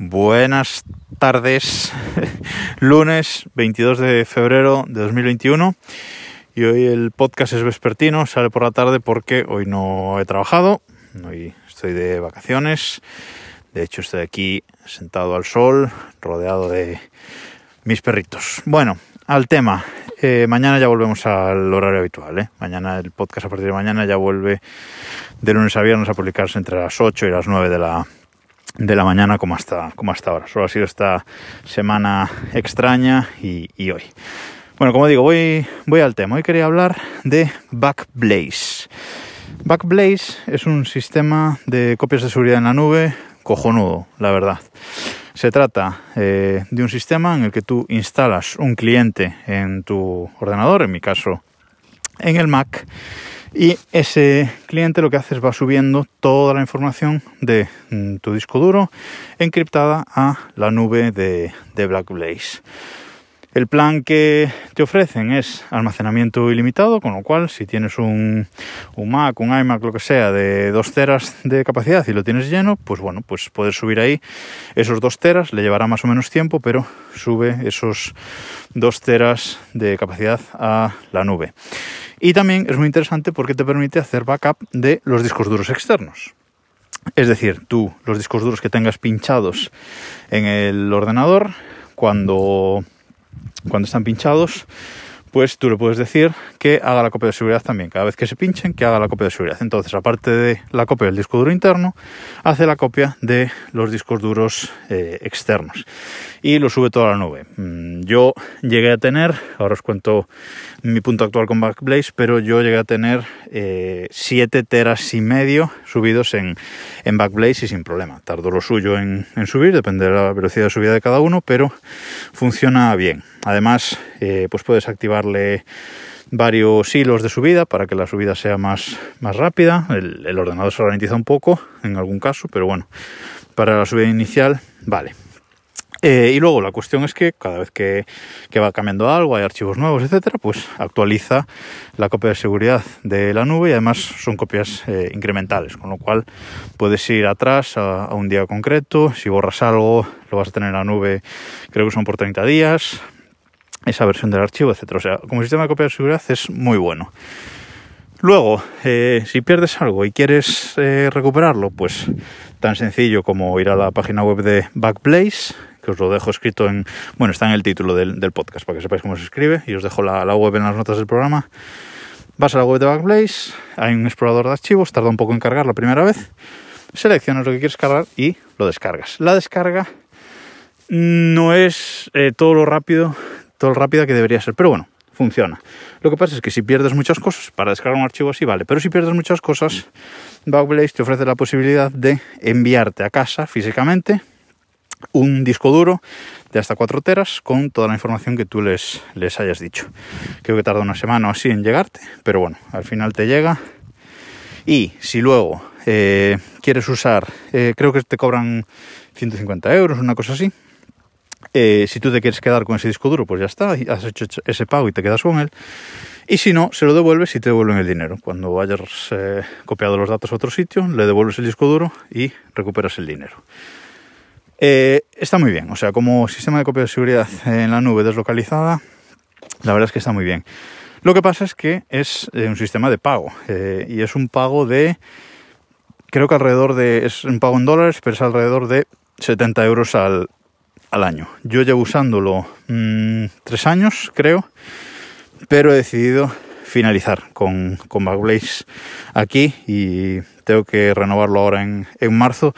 Buenas tardes, lunes 22 de febrero de 2021 y hoy el podcast es vespertino, sale por la tarde porque hoy no he trabajado, hoy estoy de vacaciones, de hecho estoy aquí sentado al sol, rodeado de mis perritos. Bueno, al tema, eh, mañana ya volvemos al horario habitual, ¿eh? mañana el podcast a partir de mañana ya vuelve de lunes a viernes a publicarse entre las 8 y las 9 de la de la mañana como hasta, como hasta ahora. Solo ha sido esta semana extraña y, hoy. Bueno, como digo, voy, voy al tema. Hoy quería hablar de Backblaze. Backblaze es un sistema de copias de seguridad en la nube cojonudo, la verdad. Se trata eh, de un sistema en el que tú instalas un cliente en tu ordenador, en mi caso en el Mac, y ese cliente lo que hace es va subiendo toda la información de mm, tu disco duro encriptada a la nube de, de Blackblaze. El plan que te ofrecen es almacenamiento ilimitado, con lo cual si tienes un, un, Mac, un iMac, lo que sea, de 2 teras de capacidad y lo tienes lleno, pues bueno, pues puedes subir ahí esos 2 teras, le llevará más o menos tiempo, pero sube esos 2 teras de capacidad a la nube. Y también es muy interesante porque te permite hacer backup de los discos duros externos. Es decir, tú los discos duros que tengas pinchados en el ordenador, cuando, cuando están pinchados, pues tú le puedes decir que haga la copia de seguridad también. Cada vez que se pinchen, que haga la copia de seguridad. Entonces, aparte de la copia del disco duro interno, hace la copia de los discos duros eh, externos y lo sube toda la nube. Mm, yo llegué a tener, ahora os cuento mi punto actual con Backblaze, pero yo llegué a tener 7 eh, teras y medio subidos en, en Backblaze y sin problema. Tardo lo suyo en, subir, depende de la velocidad de subida de cada uno, pero funciona bien. Además, eh, pues puedes activarle varios hilos de subida para que la subida sea más, más rápida. El ordenador se ralentiza un poco en algún caso, pero bueno, para la subida inicial, vale. Eh, y luego la cuestión es que cada vez que, va cambiando algo, hay archivos nuevos, etcétera, pues actualiza la copia de seguridad de la nube y además son copias eh, incrementales, con lo cual puedes ir atrás a, un día concreto. Si borras algo, lo vas a tener en la nube, creo que son por 30 días, esa versión del archivo, etcétera. O sea, como sistema de copia de seguridad es muy bueno. Luego, eh, si pierdes algo y quieres recuperarlo, pues tan sencillo como ir a la página web de Backblaze, os lo dejo escrito en, bueno, está en el título del, podcast para que sepáis cómo se escribe y os dejo la, web en las notas del programa. Vas a la web de Backblaze, hay un explorador de archivos, tarda un poco en cargar la primera vez, seleccionas lo que quieres cargar y lo descargas. La descarga no es eh, todo lo rápido, todo lo rápida que debería ser, pero bueno, funciona. Lo que pasa es que si pierdes muchas cosas, para descargar un archivo así vale, pero si pierdes muchas cosas, Backblaze te ofrece la posibilidad de enviarte a casa físicamente un disco duro de hasta 4 teras con toda la información que tú les, les hayas dicho. Creo que tarda una semana o así en llegarte, pero bueno, al final te llega. Y si luego eh, quieres usar, eh, creo que te cobran 150 euros, una cosa así. Eh, si tú te quieres quedar con ese disco duro, pues ya está, has hecho ese pago y te quedas con él. Y si no, se lo devuelves y te devuelven el dinero. Cuando hayas copiado los datos a otro sitio, le devuelves el disco duro y recuperas el dinero. Eh, está muy bien, o sea, como sistema de copia de seguridad en la nube deslocalizada, la verdad es que está muy bien. Lo que pasa es que es eh, un sistema de pago eh, y es un pago de, creo que alrededor de, es un pago en dólares, pero es alrededor de 70 euros al, año. Yo llevo usándolo mm, tres años, creo, pero he decidido finalizar con, con Backblaze aquí y tengo que renovarlo ahora en, en marzo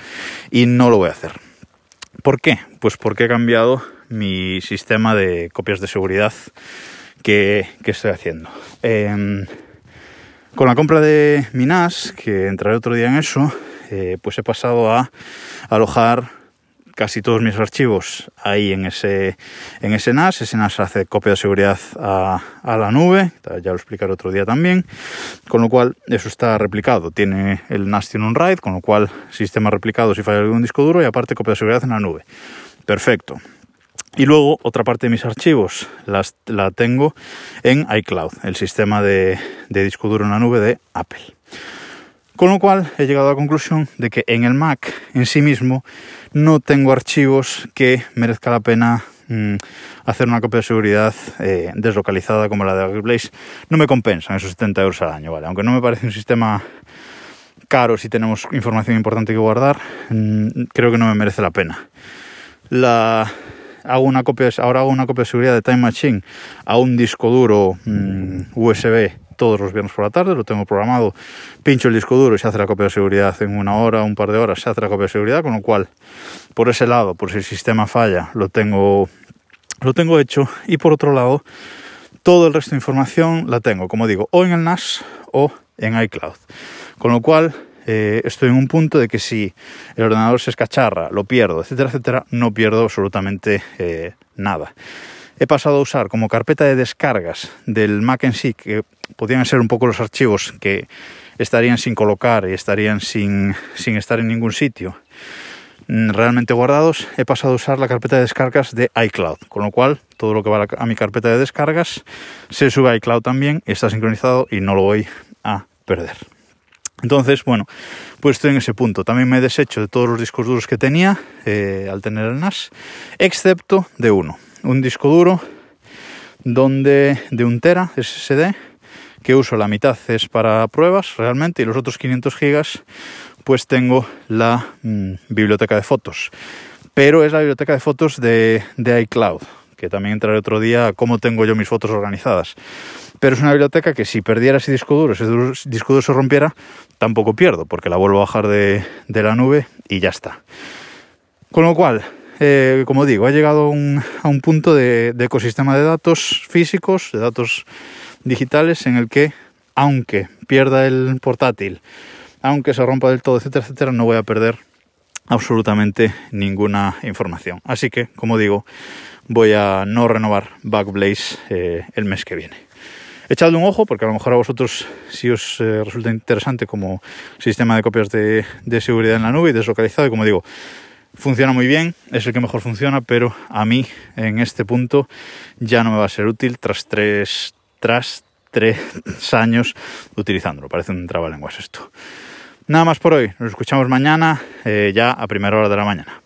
y no lo voy a hacer. ¿Por qué? Pues porque he cambiado mi sistema de copias de seguridad que, estoy haciendo. Em, con la compra de mi NAS, que entraré otro día en eso, eh, pues he pasado a alojar casi todos mis archivos ahí en ese, en ese NAS. Ese NAS hace copia de seguridad a, la nube, ya lo explicaré otro día también, con lo cual eso está replicado. Tiene el NAS tiene un RAID, con lo cual sistema replicado si falla algún disco duro y aparte copia de seguridad en la nube. Perfecto. Y luego otra parte de mis archivos las, la tengo en iCloud, el sistema de disco duro en la nube de Apple. Con lo cual he llegado a la conclusión de que en el Mac en sí mismo no tengo archivos que merezca la pena mm, hacer una copia de seguridad eh, deslocalizada como la de Blaze. No me compensan esos 70 euros al año, ¿vale? Aunque no me parece un sistema caro si tenemos información importante que guardar, mm, creo que no me merece la pena. La, hago una copia, ahora hago una copia de seguridad de Time Machine a un disco duro mm, USB todos los viernes por la tarde, lo tengo programado, pincho el disco duro y se hace la copia de seguridad en una hora, un par de horas, se hace la copia de seguridad, con lo cual, por ese lado, por si el sistema falla, lo tengo, lo tengo hecho. Y por otro lado, todo el resto de información la tengo, como digo, o en el NAS o en iCloud. Con lo cual, eh, estoy en un punto de que si el ordenador se escacharra, lo pierdo, etcétera, etcétera, no pierdo absolutamente eh, nada. He pasado a usar como carpeta de descargas del Mac en sí, que podrían ser un poco los archivos que estarían sin colocar y estarían sin, sin estar en ningún sitio mm, realmente guardados, he pasado a usar la carpeta de descargas de iCloud, con lo cual todo lo que va a mi carpeta de descargas se sube a iCloud también, está sincronizado y no lo voy a perder. Entonces, bueno, pues estoy en ese punto. También me he deshecho de todos los discos duros que tenía eh, al tener el NAS, excepto de uno. Un disco duro donde de un tera SSD que uso la mitad es para pruebas realmente y los otros 500 gigas pues tengo la mm, biblioteca de fotos. Pero es la biblioteca de fotos de, de iCloud, que también entraré otro día a cómo tengo yo mis fotos organizadas pero es una biblioteca que si perdiera ese disco duro, ese disco duro se rompiera, tampoco pierdo, porque la vuelvo a bajar de, la nube y ya está. Con lo cual, eh, como digo, ha llegado a un punto de, ecosistema de datos físicos, de datos digitales, en el que, aunque pierda el portátil, aunque se rompa del todo, etcétera, etcétera, no voy a perder absolutamente ninguna información. Así que, como digo, voy a no renovar Backblaze eh, el mes que viene. Echadle un ojo porque a lo mejor a vosotros si os eh, resulta interesante como sistema de copias de, seguridad en la nube y deslocalizado y como digo, funciona muy bien, es el que mejor funciona, pero a mí en este punto ya no me va a ser útil tras tres, tras tres años utilizándolo. Parece un trabalenguas esto. Nada más por hoy, nos escuchamos mañana eh, ya a primera hora de la mañana.